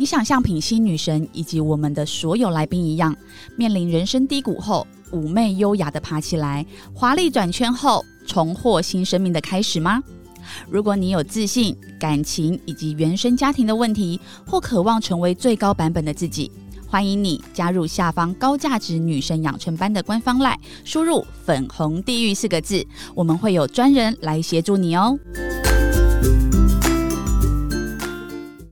你想像品心女神以及我们的所有来宾一样，面临人生低谷后，妩媚优雅的爬起来，华丽转圈后，重获新生命的开始吗？如果你有自信、感情以及原生家庭的问题，或渴望成为最高版本的自己，欢迎你加入下方高价值女神养成班的官方赖，输入“粉红地狱”四个字，我们会有专人来协助你哦。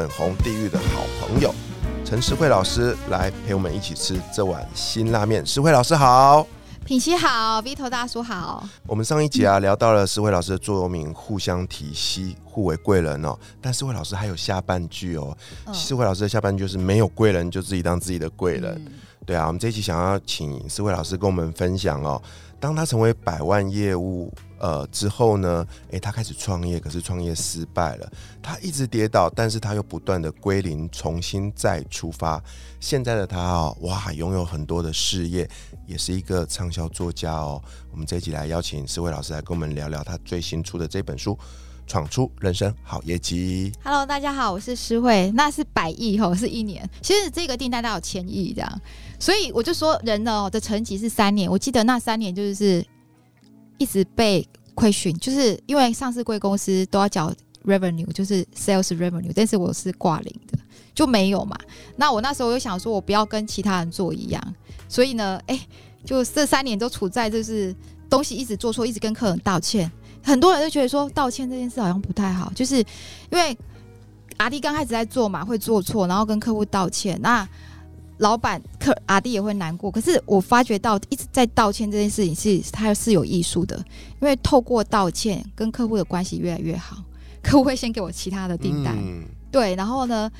粉红地狱的好朋友陈诗慧老师来陪我们一起吃这碗辛拉面。诗慧老师好，品熙好，V 头大叔好。我们上一集啊聊到了诗慧老师的座右铭“互相提携，互为贵人”哦。但诗慧老师还有下半句哦，诗慧老师的下半句就是没有贵人就自己当自己的贵人。对啊，我们这一期想要请诗慧老师跟我们分享哦，当他成为百万业务。呃，之后呢？诶，他开始创业，可是创业失败了。他一直跌倒，但是他又不断的归零，重新再出发。现在的他哦，哇，拥有很多的事业，也是一个畅销作家哦。我们这一集来邀请四位老师来跟我们聊聊他最新出的这本书《闯出人生好业绩》。Hello，大家好，我是诗慧，那是百亿吼，是一年。其实这个订单大有千亿这样，所以我就说人呢的成绩是三年。我记得那三年就是。一直被亏损，就是因为上市贵公司都要缴 revenue，就是 sales revenue，但是我是挂零的，就没有嘛。那我那时候又想说，我不要跟其他人做一样，所以呢，哎，就这三年都处在就是东西一直做错，一直跟客人道歉。很多人都觉得说道歉这件事好像不太好，就是因为阿弟刚开始在做嘛，会做错，然后跟客户道歉，那。老板客阿弟也会难过，可是我发觉到一直在道歉这件事情是他是有艺术的，因为透过道歉跟客户的关系越来越好，客户会先给我其他的订单，对，然后呢，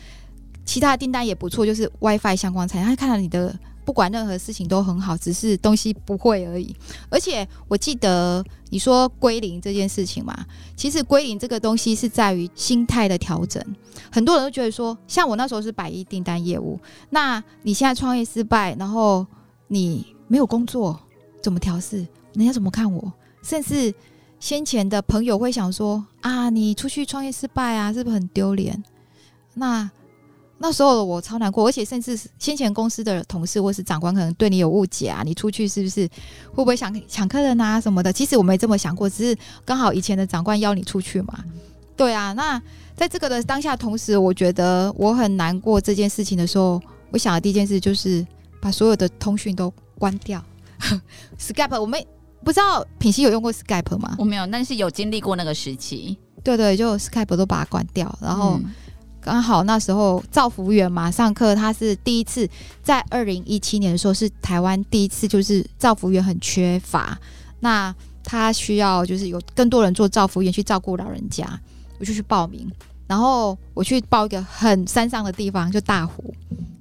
其他的订单也不错，就是 WiFi 相关产业，他看到你的。不管任何事情都很好，只是东西不会而已。而且我记得你说归零这件事情嘛，其实归零这个东西是在于心态的调整。很多人都觉得说，像我那时候是百亿订单业务，那你现在创业失败，然后你没有工作，怎么调试？人家怎么看我？甚至先前的朋友会想说啊，你出去创业失败啊，是不是很丢脸？那那时候我超难过，而且甚至先前公司的同事或是长官可能对你有误解啊，你出去是不是会不会想抢客人啊什么的？其实我没这么想过，只是刚好以前的长官邀你出去嘛。对啊，那在这个的当下，同时我觉得我很难过这件事情的时候，我想的第一件事就是把所有的通讯都关掉。Skype，我们不知道品熙有用过 Skype 吗？我没有，但是有经历过那个时期。对对，就 Skype 都把它关掉，然后。刚好那时候赵福员嘛上课，他是第一次在二零一七年的时候是台湾第一次，就是赵福员很缺乏，那他需要就是有更多人做赵福员去照顾老人家，我就去报名，然后我去报一个很山上的地方，就大湖，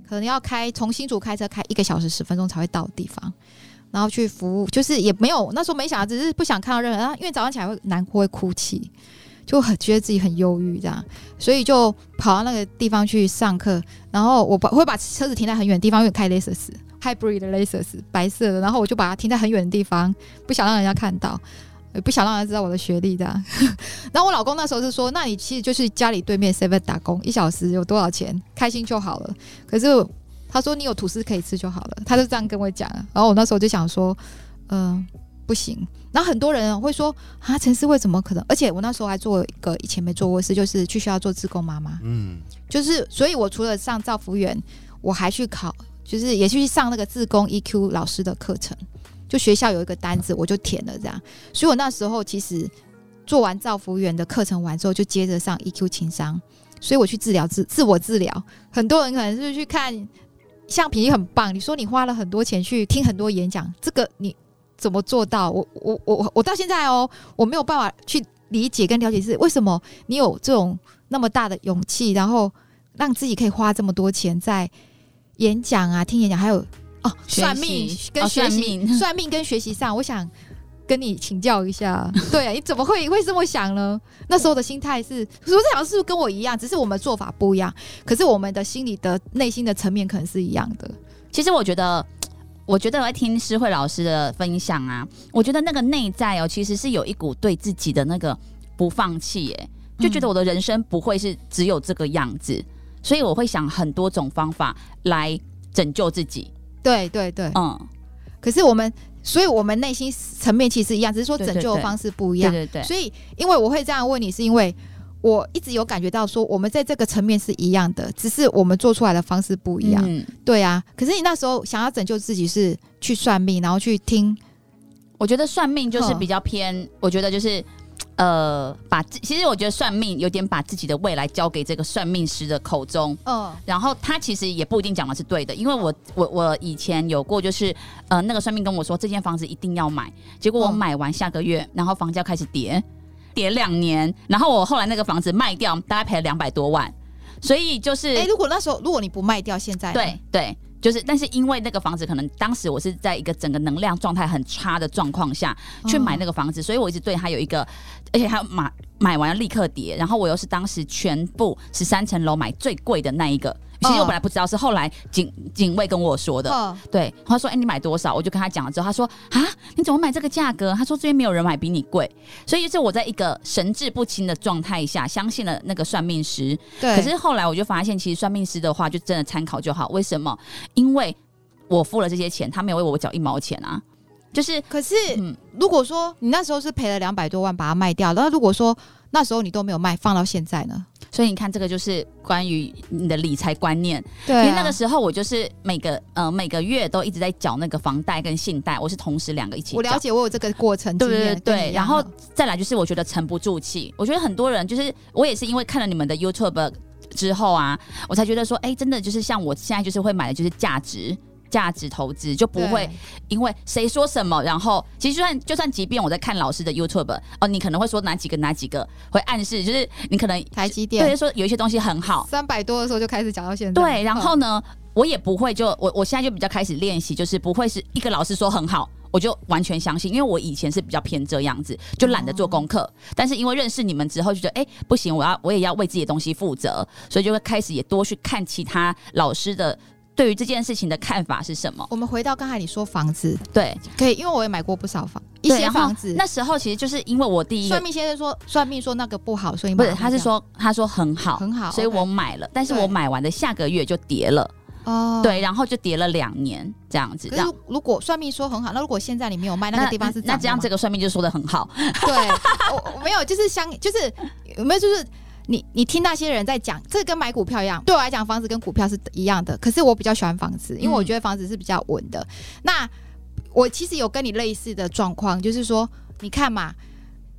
可能要开从新竹开车开一个小时十分钟才会到的地方，然后去服务，就是也没有那时候没想，只是不想看到任何人，因为早上起来会难过会哭泣。就很觉得自己很忧郁，这样，所以就跑到那个地方去上课。然后我把会把车子停在很远的地方，因为开 Lexus Hybrid Lexus 白色的。然后我就把它停在很远的地方，不想让人家看到，也不想让人知道我的学历这样。然后我老公那时候是说：“那你其实就是家里对面 Seven 打工，一小时有多少钱？开心就好了。”可是他说：“你有吐司可以吃就好了。”他就这样跟我讲。然后我那时候就想说：“嗯，不行。”然后很多人会说啊，陈思慧怎么可能？而且我那时候还做一个以前没做过事，就是去学校做自工妈妈。嗯，就是所以，我除了上造福员，我还去考，就是也去上那个自工 EQ 老师的课程。就学校有一个单子，我就填了这样。所以我那时候其实做完造福员的课程完之后，就接着上 EQ 情商。所以我去治疗自自我治疗。很多人可能是去看，橡皮很棒。你说你花了很多钱去听很多演讲，这个你。怎么做到？我我我我到现在哦，我没有办法去理解跟了解是为什么你有这种那么大的勇气，然后让自己可以花这么多钱在演讲啊、听演讲，还有哦算命跟学习、算命 算命跟学习上，我想跟你请教一下。对啊，你怎么会会这么想呢？那时候的心态是，说这好像是不是跟我一样，只是我们做法不一样，可是我们的心理的内心的层面可能是一样的。其实我觉得，我觉得我在听诗慧老师的分享啊，我觉得那个内在哦，其实是有一股对自己的那个不放弃，耶，就觉得我的人生不会是只有这个样子，所以我会想很多种方法来拯救自己。对对对，嗯，可是我们，所以我们内心层面其实一样，只是说拯救的方式不一样。对对对，所以，因为我会这样问你，是因为我一直有感觉到说，我们在这个层面是一样的，只是我们做出来的方式不一样。嗯，对啊，可是你那时候想要拯救自己，是去算命，然后去听，我觉得算命就是比较偏，我觉得就是。呃，把自其实我觉得算命有点把自己的未来交给这个算命师的口中，嗯。然后他其实也不一定讲的是对的，因为我我我以前有过，就是呃那个算命跟我说这间房子一定要买，结果我嗯。买完下个月，然后房价开始跌，跌两年，然后我后来那个房子卖掉，大概赔了两百多万，所以就是、哎、如果那时候如果你不卖掉，现在对对。就是，但是因为那个房子可能当时我是在一个整个能量状态很差的状况下去买那个房子，所以我一直对它有一个，而且还有买买完立刻跌，然后我又是当时全部十三层楼买最贵的那一个。其实我本来不知道，是后来警警卫跟我说的。嗯对，他说：“哎、你买多少？”我就跟他讲了之后，他说：“啊，你怎么买这个价格？”他说：“这边没有人买比你贵。”所以是我在一个神志不清的状态下，相信了那个算命师。对，可是后来我就发现，其实算命师的话就真的参考就好。为什么？因为我付了这些钱，他没有为我缴一毛钱啊。就是可是嗯，如果说你那时候是赔了两百多万把它卖掉，然后如果说那时候你都没有卖，放到现在呢？所以你看，这个就是关于你的理财观念。对啊因为那个时候我就是每个呃每个月都一直在缴那个房贷跟信贷，我是同时两个一起。我了解，我有这个过程对对，对然后再来就是我觉得沉不住气，我觉得很多人就是我也是因为看了你们的 YouTube 之后啊，我才觉得说，哎、真的就是像我现在就是会买的就是价值。价值投资就不会因为谁说什么，然后其实就算就算即便我在看老师的 YouTube 哦，你可能会说哪几个哪几个会暗示，就是你可能台积对电说有一些东西很好，三百多的时候就开始讲到现在，对，然后嗯。呢，我也不会就我我现在就比较开始练习，就是不会是一个老师说很好，我就完全相信，因为我以前是比较偏这样子，就懒得做功课。但是因为认识你们之后，就觉得哎、不行，我要我也要为自己的东西负责，所以就会开始也多去看其他老师的对于这件事情的看法是什么。我们回到刚才你说房子，对，可以，因为我也买过不少房，一些房子。那时候其实就是因为我第一个算命先生说，算命说那个不好，所以不是，他是说他说很好。很好，所以我买了，但是我买完的下个月就跌了，哦，对，然后就跌了两年这样子。这样可是如果算命说很好，那如果现在你没有卖，那个地方是那这样，这个个算命就说的很好。对，我我没有，就是相，就是有没有就是。你你听那些人在讲，这跟买股票一样，对我来讲，房子跟股票是一样的。可是我比较喜欢房子，因为我嗯觉得房子是比较稳的。那我其实有跟你类似的状况，就是说，你看嘛，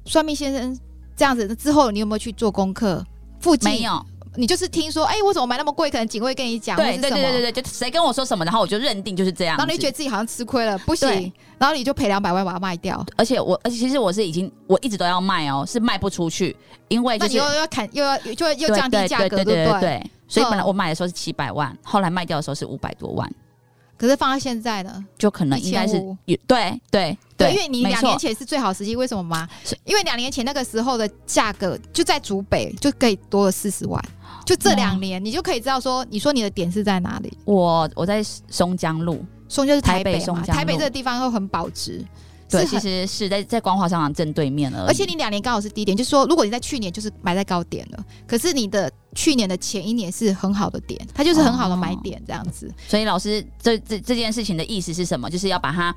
算命先生这样子之后，你有没有去做功课？附近没有，你就是听说，哎、我怎么买那么贵？可能警卫跟你讲，对对对对对对，就谁跟我说什么，然后我就认定就是这样。然后你就觉得自己好像吃亏了，不行，然后你就赔两百万把它卖掉，而且我，而且其实我是已经，我一直都要卖哦，是卖不出去，因为就是那你又要砍，又要就又降低价格，对不对？对对。所以本来嗯我买的时候是七百万，后来卖掉的时候是五百多万，可是放到现在呢？就可能应该是有对对对，因为你两年前是最好时机，为什么吗？因为两年前那个时候的价格就在竹北就可以多了四十万，就这两年你就可以知道说，你说你的点是在哪里？我我在松江路，松江是台台北松江台北这个地方又很保值，对，其实是在在光华商场正对面了。而且你两年刚好是低点，就是说，如果你在去年就是买在高点了，可是你的去年的前一年是很好的点，它就是很好的买点这样子。所以老师这这这件事情的意思是什么？就是要把它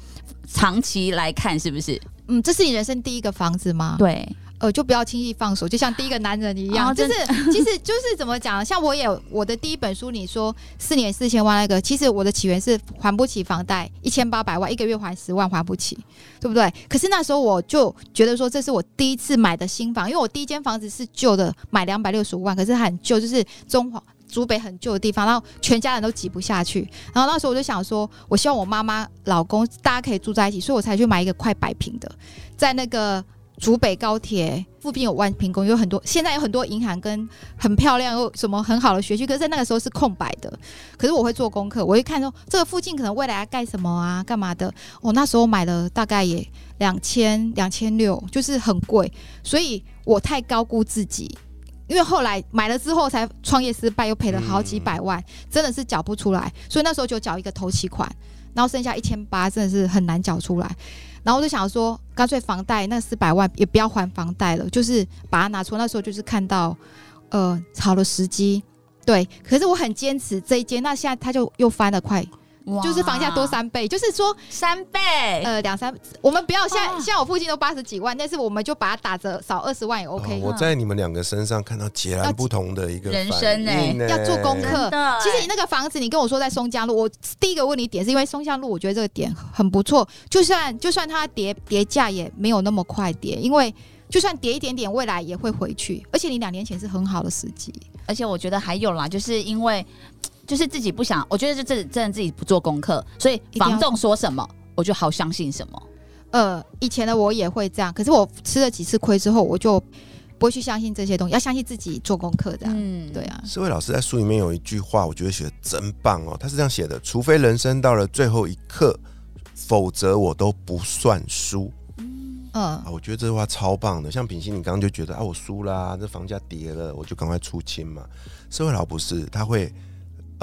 长期来看，是不是？嗯，这是你人生第一个房子吗？对，呃，就不要轻易放手，就像第一个男人一样，哦就是其实就是怎么讲，像我也我的第一本书，你说四年四千万那个，其实我的起源是还不起房贷，一千八百万，一个月还十万还不起，对不对？可是那时候我就觉得说，这是我第一次买的新房，因为我第一间房子是旧的，买两百六十五万，可是它很旧，就是中华。竹北很旧的地方，然后全家人都挤不下去。然后那时候我就想说，我希望我妈妈、老公大家可以住在一起，所以我才去买一个快百平的，在那个竹北高铁附近有万平公，有很多现在有很多银行跟很漂亮又什么很好的学区，可是在那个时候是空白的。可是我会做功课，我会看说这个附近可能未来要盖什么啊，干嘛的。我那时候买了大概也两千两千六，就是很贵，所以我太高估自己。因为后来买了之后才创业失败，又赔了好几百万，真的是缴不出来。所以那时候就缴一个头期款，然后剩下一千八，真的是很难缴出来。然后我就想说，干脆房贷那四百万也不要还房贷了，就是把它拿出。那时候就是看到，呃，好的时机，对。可是我很坚持这一间，那现在它就又翻了快。就是房价多三倍，就是说三倍，呃，两三，我们不要现在，现在我附近都八十几万，但是我们就把它打折少二十万也 OK。我在你们两个身上看到截然不同的一个人生哎，要做功课。其实你那个房子，你跟我说在松江路，我第一个问你点是因为松江路，我觉得这个点很不错，就算就算它跌跌价也没有那么快跌，因为就算跌一点点，未来也会回去，而且你两年前是很好的时机，而且我觉得还有啦，就是因为。就是自己不想，我觉得这这真的自己不做功课，所以房仲说什么我就好相信什么。呃，以前的我也会这样，可是我吃了几次亏之后，我就不会去相信这些东西，要相信自己做功课的。嗯，对啊。四位老师在书里面有一句话，我觉得写的真棒哦。他是这样写的：除非人生到了最后一刻，否则我都不算输。嗯啊，我觉得这句话超棒的。像品心，你刚刚就觉得啊，我输啦，这房价跌了，我就赶快出清嘛。社会老不是，他会。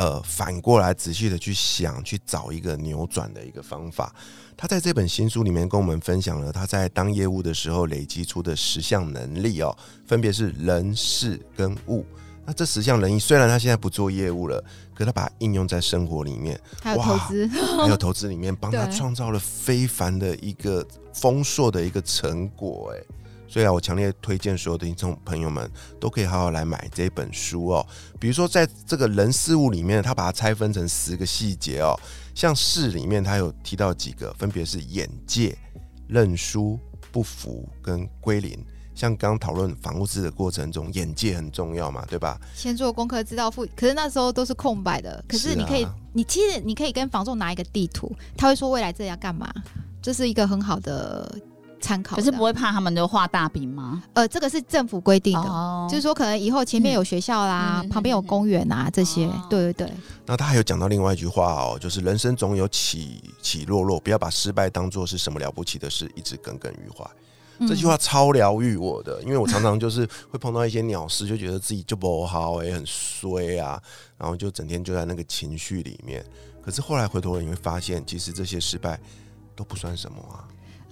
呃，反过来仔细的去想，去找一个扭转的一个方法。他在这本新书里面跟我们分享了他在当业务的时候累积出的十项能力哦，分别是人、事跟物。那这十项能力，虽然他现在不做业务了，可他把它应用在生活里面，还有投资，还有投资里面，帮他 创造了非凡的一个丰硕的一个成果。哎。所以啊，我强烈推荐所有的听众朋友们都可以好好来买这本书哦。比如说，在这个人事物里面，他把它拆分成十个细节哦。像事里面，他有提到几个，分别是眼界、认输、不服跟归零。像刚讨论房屋制的过程中，眼界很重要嘛，对吧？先做功课，知道付。可是那时候都是空白的。可是你可以，你其实你可以跟房仲拿一个地图，他会说未来这要干嘛，这是一个很好的。参考，可是不会怕他们都画大饼吗？呃，这个是政府规定的，就是说可能以后前面有学校啦，旁边有公园啊，这些，对对对。那他还有讲到另外一句话哦，就是人生总有起起落落，不要把失败当做是什么了不起的事，一直耿耿于怀。这句话超疗愈我的，因为我常常就是会碰到一些鸟事，就觉得自己就不好，也很衰啊，然后就整天就在那个情绪里面。可是后来回头了，你会发现，其实这些失败都不算什么啊。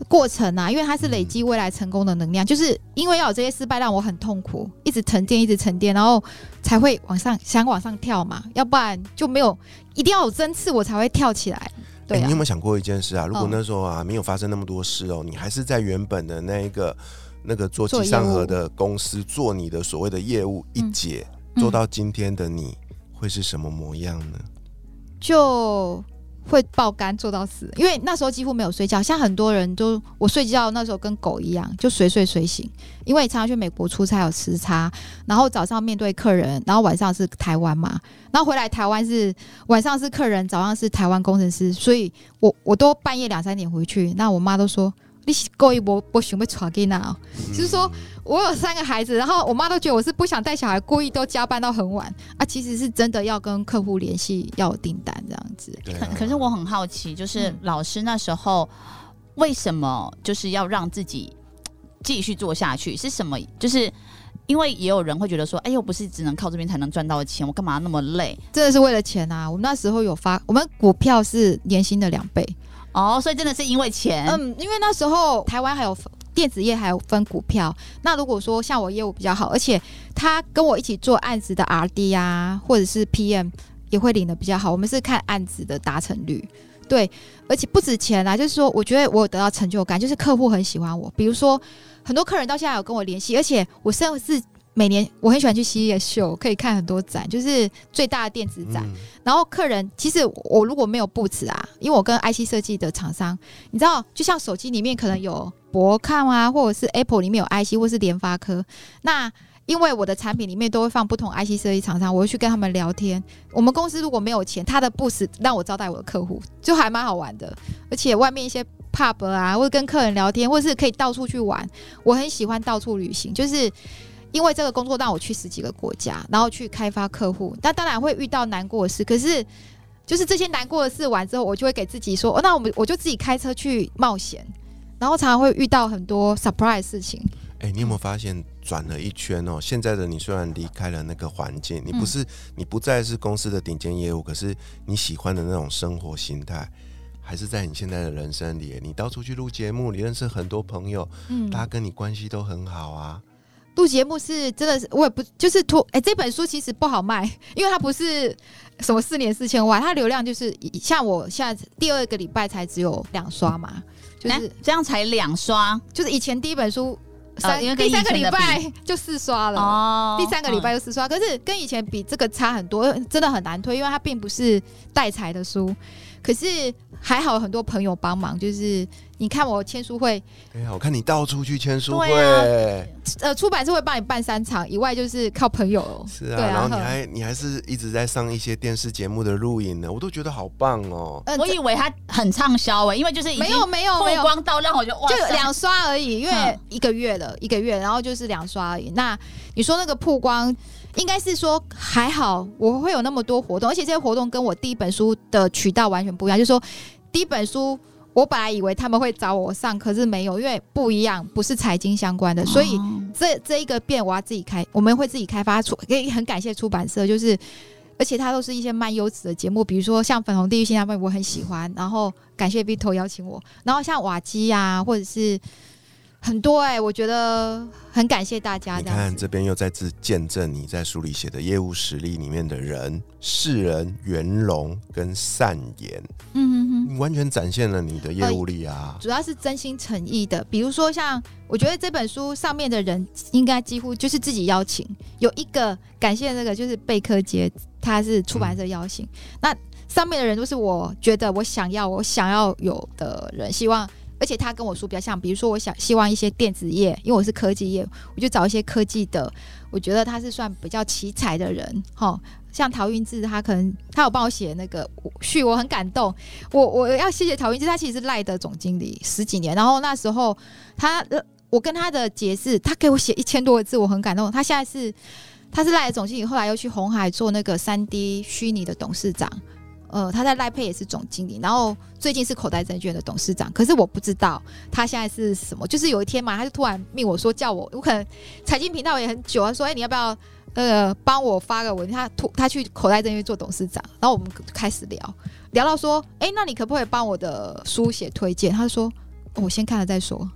过程啊，因为它是累积未来成功的能量，就是因为要有这些失败让我很痛苦，一直沉淀，一直沉淀，然后才会往上想往上跳嘛，要不然就没有一定要有针刺我才会跳起来。对，你有没有想过一件事啊？如果那时候啊没有发生那么多事哦，你还是在原本的那一个那个做机上盒的公司做你的所谓的业务一节，做到今天的你会是什么模样呢？就。会爆肝做到死，因为那时候几乎没有睡觉。像很多人都，我睡觉那时候跟狗一样，就随睡随醒。因为常常去美国出差有时差，然后早上面对客人，然后晚上是台湾嘛，然后回来台湾是晚上是客人，早上是台湾工程师，所以我我都半夜两三点回去。那我妈都说。你故意我我想被传给那，就是说我有三个孩子，然后我妈都觉得我是不想带小孩，故意都加班到很晚啊。其实是真的要跟客户联系，要有订单这样子。可是我很好奇，就是老师那时候为什么就是要让自己继续做下去？是什么？就是因为也有人会觉得说，哎又，不是只能靠这边才能赚到钱，我干嘛那么累？真的是为了钱啊！我们那时候有发，我们股票是年薪的两倍。哦，所以真的是因为钱。嗯，因为那时候台湾还有电子业，还有分股票。那如果说像我业务比较好，而且他跟我一起做案子的 R D 啊，或者是 P M 也会领的比较好。我们是看案子的达成率，对，而且不止钱啊，就是说，我觉得我有得到成就感，就是客户很喜欢我。比如说，很多客人到现在有跟我联系，而且我甚至。每年我很喜欢去西业秀，可以看很多展，就是最大的电子展。然后客人其实我如果没有布置啊，因为我跟 IC 设计的厂商，你知道，就像手机里面可能有博康啊，或者是 Apple 里面有 IC，或是联发科。那因为我的产品里面都会放不同 IC 设计厂商，我会去跟他们聊天。我们公司如果没有钱，他的布置让我招待我的客户，就还蛮好玩的。而且外面一些。pub 啊，或者跟客人聊天，或者是可以到处去玩。我很喜欢到处旅行，就是因为这个工作让我去十几个国家，然后去开发客户。那当然会遇到难过的事，可是就是这些难过的事完之后，我就会给自己说，哦，那我们我就自己开车去冒险，然后常常会遇到很多 surprise 事情。哎，你有没有发现转了一圈哦？现在的你虽然离开了那个环境，你不是你不再是公司的顶尖业务，可是你喜欢的那种生活形态，还是在你现在的人生里。你到处去录节目，你认识很多朋友，嗯，大家跟你关系都很好啊。录节目是真的是，我也不就是托哎，这本书其实不好卖，因为它不是什么四年四千万，它流量就是像我现在第二个礼拜才只有两刷嘛，就是这样才两刷，就是以前第一本书。三，第三个礼拜 就四刷了，哦，第三个礼拜就四刷，可是跟以前比，这个差很多，真的很难推，因为它并不是带财的书，可是还好很多朋友帮忙，就是。你看我签书会，哎呀，我看你到处去签书会，呃，出版社会帮你办三场，以外就是靠朋友。是啊，然后你还你还是一直在上一些电视节目的录影呢，我都觉得好棒哦。我以为他很畅销哎，因为就是没有没有没有光到让我就就两刷而已，因为一个月了一个月，然后就是两刷而已。那你说那个曝光，应该是说还好，我会有那么多活动，而且这些活动跟我第一本书的渠道完全不一样，就是说第一本书。我本来以为他们会找我上，可是没有，因为不一样，不是财经相关的，所以这这一个变我要自己开，我们会自己开发出。可以很感谢出版社，就是而且它都是一些蛮优质的节目，比如说像粉红地狱新他们我很喜欢，然后感谢 Vito 邀请我，然后像瓦基啊，或者是。很多哎，我觉得很感谢大家。你看这边又再次见证你在书里写的业务实力里面的人、世人、圆融跟善言。嗯完全展现了你的业务力啊！主要是真心诚意的。比如说像，我觉得这本书上面的人应该几乎就是自己邀请。有一个感谢那个就是贝克杰，他是出版社邀请。那上面的人都是我觉得我想要我想要有的人，希望。而且他跟我说比较像，比如说我想希望一些电子业，因为我是科技业，我就找一些科技的，我觉得他是算比较奇才的人，哈，像陶云志，他可能他有帮我写那个序，我很感动。我我要谢谢陶云志，他其实是赖的总经理十几年，然后那时候他我跟他的结识，他给我写一千多个字，我很感动。他现在是他是赖的总经理，后来又去红海做那个三 D 虚拟的董事长。呃，他在赖佩也是总经理，然后最近是口袋证券的董事长。可是我不知道他现在是什么。就是有一天嘛，他就突然命我说叫我，我可能财经频道也很久啊，说哎你要不要呃帮我发个文？他突他去口袋证券做董事长，然后我们开始聊聊到说，哎，那你可不可以帮我的书写推荐？他说我先看了再说。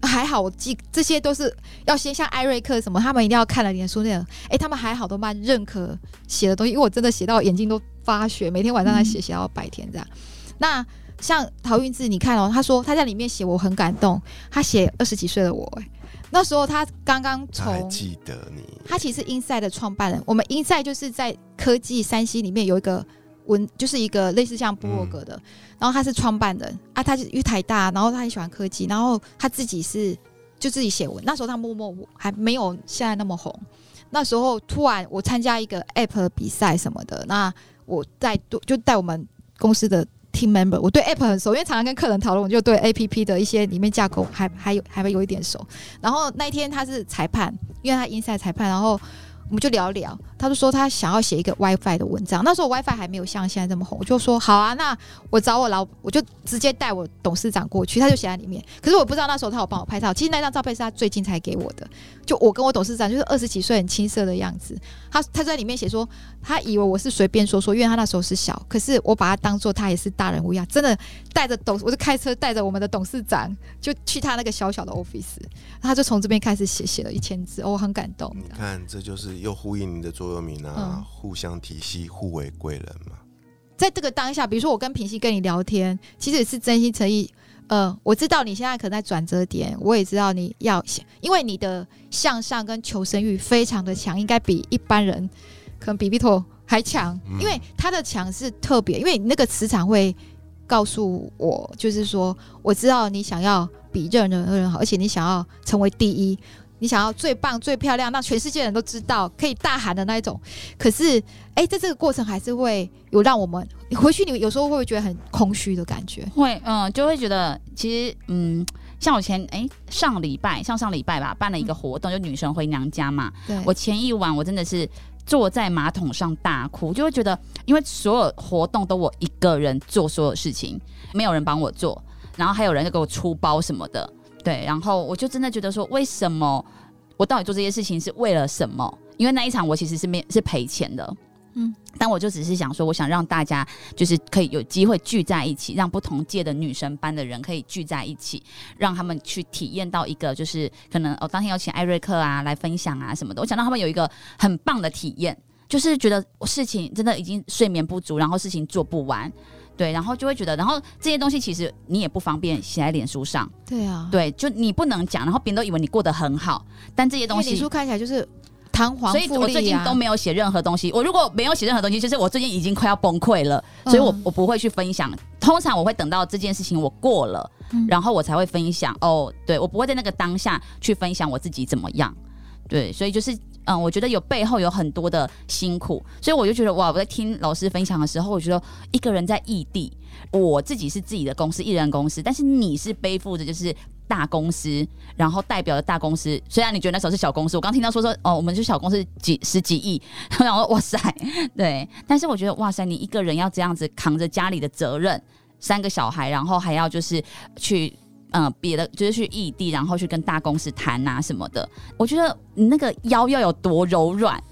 还好我记这些都是要先像艾瑞克什么，他们一定要看了你的书那种。哎，他们还好都蛮认可写的东西，因为我真的写到眼睛都。发血每天晚上在写，写到白天这样。那像陶运志，你看哦，他说他在里面写，我很感动。他写二十几岁的我，哎，那时候他刚刚从记得你，他其实 Inside 的创办人。我们 Inside 就是在科技山西里面有一个文，就是一个类似像布洛格的。然后他是创办人啊，他是玉台大，然后他很喜欢科技，然后他自己是就自己写文。那时候他默默还没有现在那么红。那时候突然我参加一个 App 的比赛什么的，那。我带就带我们公司的 team member，我对 app 很熟，因为常常跟客人讨论，我就对 app 的一些里面架构还还有还会有一点熟。然后那一天他是裁判，因为他 inside 裁判，然后。我们就聊聊，他就说他想要写一个 WiFi 的文章。那时候 WiFi 还没有像现在这么红，我就说好啊，那我找我老，我就直接带我董事长过去，他就写在里面。可是我不知道那时候他有帮我拍照，其实那张照片是他最近才给我的，就我跟我董事长就是二十几岁很青涩的样子。他他在里面写说，他以为我是随便说说，因为他那时候是小，可是我把他当做他也是大人物一样，真的带着董，我就开车带着我们的董事长就去他那个小小的 office，他就从这边开始写，写了一千字，我很感动。你看，这就是。又呼应你的座右铭啊，互相提携，互为贵人嘛。在这个当下，比如说我跟平西跟你聊天，其实也是真心诚意。呃，我知道你现在可能在转折点，我也知道你要，因为你的向上跟求生欲非常的强，应该比一般人可能比 Vito 还强。因为他的强是特别，因为那个磁场会告诉我，就是说我知道你想要比任何人好，而且你想要成为第一。你想要最棒、最漂亮，让全世界人都知道，可以大喊的那一种。可是，哎，在这个过程还是会有让我们回去，你有时候会不会觉得很空虚的感觉？会，嗯，就会觉得其实，嗯，像我前哎上礼拜，像上礼拜吧，办了一个活动，就女神回娘家嘛。对，我前一晚我真的是坐在马桶上大哭，就会觉得，因为所有活动都我一个人做所有事情，没有人帮我做，然后还有人就给我出包什么的。对，然后我就真的觉得说，为什么我到底做这些事情是为了什么？因为那一场我其实是没是赔钱的，嗯，但我就只是想说，我想让大家就是可以有机会聚在一起，让不同届的女神班的人可以聚在一起，让他们去体验到一个就是可能哦，当天有请艾瑞克啊来分享啊什么的，我想让他们有一个很棒的体验，就是觉得事情真的已经睡眠不足，然后事情做不完。对，然后就会觉得，然后这些东西其实你也不方便写在脸书上。对啊，对，就你不能讲，然后别人都以为你过得很好，但这些东西，脸书看起来就是堂皇所以我最近都没有写任何东西。我如果没有写任何东西，就是我最近已经快要崩溃了，所以我我不会去分享。通常我会等到这件事情我过了，然后我才会分享。哦，对，我不会在那个当下去分享我自己怎么样。对，所以就是。嗯，我觉得有背后有很多的辛苦，所以我就觉得哇，我在听老师分享的时候，我觉得一个人在异地，我自己是自己的公司，艺人公司，但是你是背负着就是大公司，然后代表的大公司。虽然你觉得那时候是小公司，我刚听到说说哦，我们是小公司几十几亿，然后哇塞，对，但是我觉得哇塞，你一个人要这样子扛着家里的责任，三个小孩，然后还要就是去。嗯，别的就是去异地，然后去跟大公司谈啊什么的。我觉得你那个腰要有多柔软，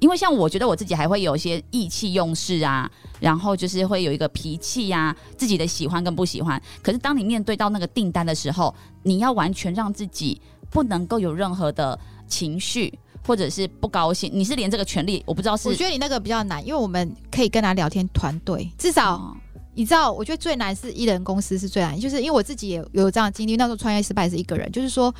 因为像我觉得我自己还会有一些意气用事啊，然后就是会有一个脾气呀，自己的喜欢跟不喜欢。可是当你面对到那个订单的时候，你要完全让自己不能够有任何的情绪或者是不高兴，你是连这个权利我不知道是。我觉得你那个比较难，因为我们可以跟他聊天，团队至少。你知道，我觉得最难是一人公司是最难，就是因为我自己也有这样的经历。那时候创业失败是一个人，就是说，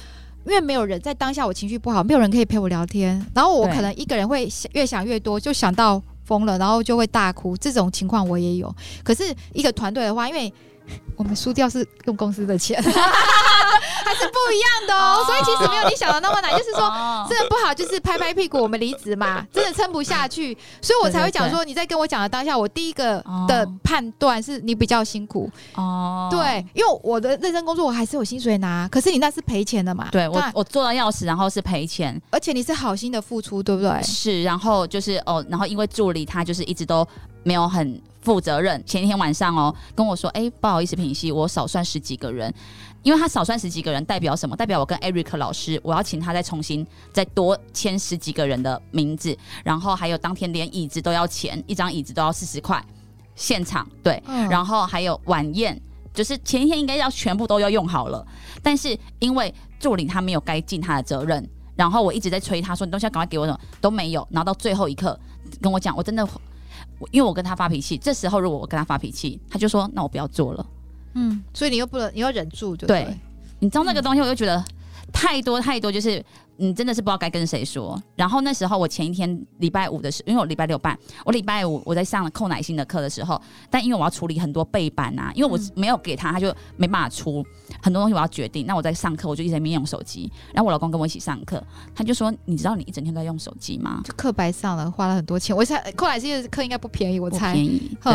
因为没有人在当下，我情绪不好，没有人可以陪我聊天，然后我可能一个人会越想越多，就想到疯了，然后就会大哭。这种情况我也有。可是一个团队的话，因为我们输掉是用公司的钱。还是不一样的哦，所以其实没有你想的那么难。就是说，真的不好，就是拍拍屁股，我们离职嘛，真的撑不下去，所以我才会讲说，你在跟我讲的当下，我第一个的判断是你比较辛苦哦。对，因为我的认真工作，我还是有薪水拿，可是你那是赔钱的嘛。对我，我做到钥匙，然后是赔钱，而且你是好心的付出，对不对？是，然后就是哦，然后因为助理他就是一直都没有很负责任，前一天晚上哦跟我说，哎，不好意思，平息，我少算十几个人。因为他少算十几个人，代表什么？代表我跟 Eric 老师，我要请他再重新再多签十几个人的名字，然后还有当天连椅子都要钱，一张椅子都要四十块，现场对，然后还有晚宴，就是前一天应该要全部都要用好了，但是因为助理他没有该尽他的责任，然后我一直在催他说你东西要赶快给我，什么都没有，然后到最后一刻跟我讲，我真的，因为我跟他发脾气，这时候如果我跟他发脾气，他就说那我不要做了。嗯，所以你又不能，你要忍住，对，你知道那个东西，我就觉得太多太多，就是你真的是不知道该跟谁说。然后那时候我前一天礼拜五的时，因为我礼拜六办，我礼拜五我在上寇乃馨的课的时候，但因为我要处理很多背板啊，因为我没有给他，他就没办法出很多东西，我要决定。那我在上课，我就一直在用手机。然后我老公跟我一起上课，他就说：“你知道你一整天都在用手机吗？”就课白上了，花了很多钱。我猜寇乃馨的课应该不便宜，我猜便宜。对，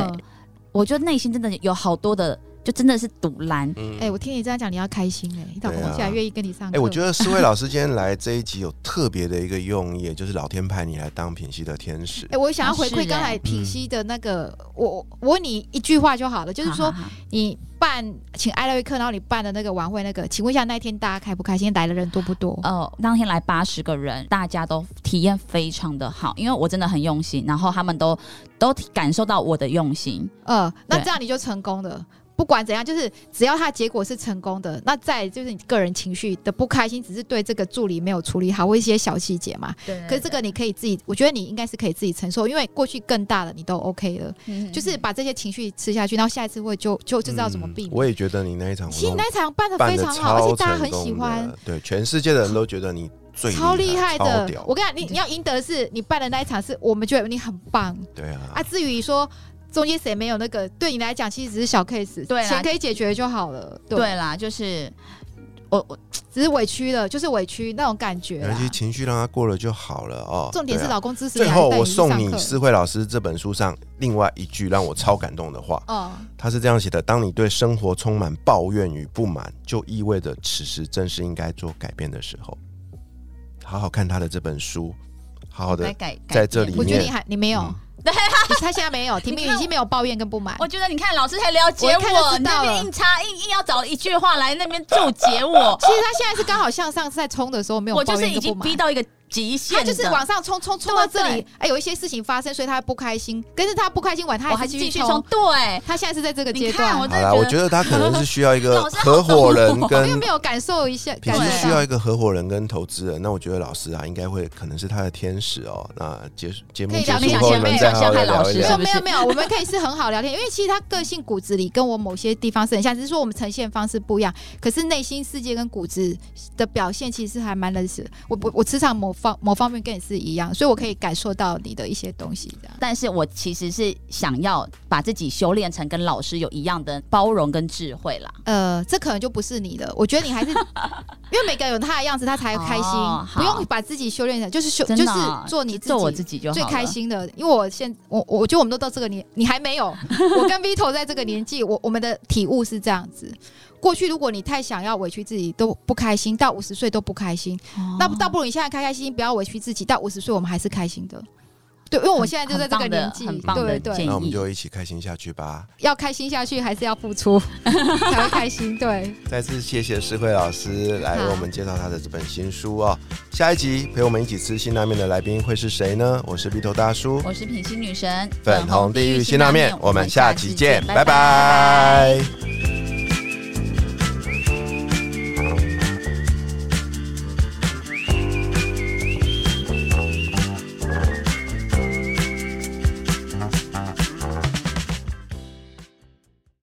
我觉得内心真的有好多的。就真的是堵拦。哎，我听你这样讲，你要开心哎，你老公现在愿意跟你上课。哎，我觉得诗慧老师今天来这一集有特别的一个用意，就是老天派你来当品溪的天使。哎，我想要回馈刚才品溪的那个，我我问你一句话就好了，就是说你办请艾瑞克，然后你办的那个晚会，那个，请问一下那天大家开不开心？来的人多不多？呃，当天来八十个人，大家都体验非常的好，因为我真的很用心，然后他们都都感受到我的用心。呃，那这样你就成功了。不管怎样，就是只要他结果是成功的，那再就是你个人情绪的不开心，只是对这个助理没有处理好或一些小细节嘛。对。可是这个你可以自己，我觉得你应该是可以自己承受，因为过去更大的你都 OK 了。嗯。就是把这些情绪吃下去，然后下一次会就就就知道怎么避免。我也觉得你那一场，其实那一场办的非常好，而且大家很喜欢。对，全世界的人都觉得你最超厉害的。我跟你讲，你 你要赢得是你办的那一场，是我们觉得你很棒。对啊。啊，至于说。中间谁没有那个？对你来讲，其实只是小 case，对，钱可以解决就好了。对啦，就是我我只是委屈了，就是委屈那种感觉啦。没关系，情绪让他过了就好了哦。重点是对啊老公支持最后我送你去上课诗慧老师这本书上另外一句让我超感动的话，哦，他是这样写的：当你对生活充满抱怨与不满，就意味着此时正是应该做改变的时候。好好看他的这本书，好好的在这里我觉得你还你没有，嗯 对你他现在没有，婷婷已经没有抱怨跟不满。我觉得你看老师才了解我一看就我，那边硬插硬硬要找一句话来那边注解我，其实他现在是刚好像上次在冲的时候没有抱我就是已经逼。到一个极限的，他就是往上冲，冲冲到这里，哎，有一些事情发生，所以他不开心。可是他不开心完，他我还是继续冲，对，他现在是在这个阶段好啦，我觉得他可能是需要一个 合伙人跟没有感受一下，平时感觉需要一个合伙人跟投资人。那我觉得老师啊，应该会可能是他的天使哦。那结束节目可以结束后，聊天前辈你们再好好聊一聊没有。没有没有，我们可以是很好聊天，因为其实他个性骨子里跟我某些地方是很像，只是说我们呈现方式不一样，可是内心世界跟骨子的表现其实还蛮类似的。我我我磁场某方某方面跟你是一样，所以我可以感受到你的一些东西，这样。但是我其实是想要把自己修炼成跟老师有一样的包容跟智慧啦。呃，这可能就不是你的，我觉得你还是 因为每个人有他的样子，他才会开心，哦不用把自己修炼成就是修就是做你自做我己自己就好最开。心的，因为我现我我我觉得我们都到这个年，你还没有，我跟 Vito 在这个年纪，我我们的体悟是这样子。过去如果你太想要委屈自己都不开心，到五十岁都不开心，哦那倒不如你现在开开心心，不要委屈自己，到五十岁我们还是开心的。对，因为我现在就在这个年纪，很棒的对对那我们就一起开心下去吧。要开心下去，还是要付出才会开心。对，再次谢谢诗慧老师来为我们介绍他的这本新书哦。下一集陪我们一起吃辛拉面的来宾会是谁呢？我是鼻头大叔，我是品心女神，粉红地狱辛拉面，我们下期见，拜拜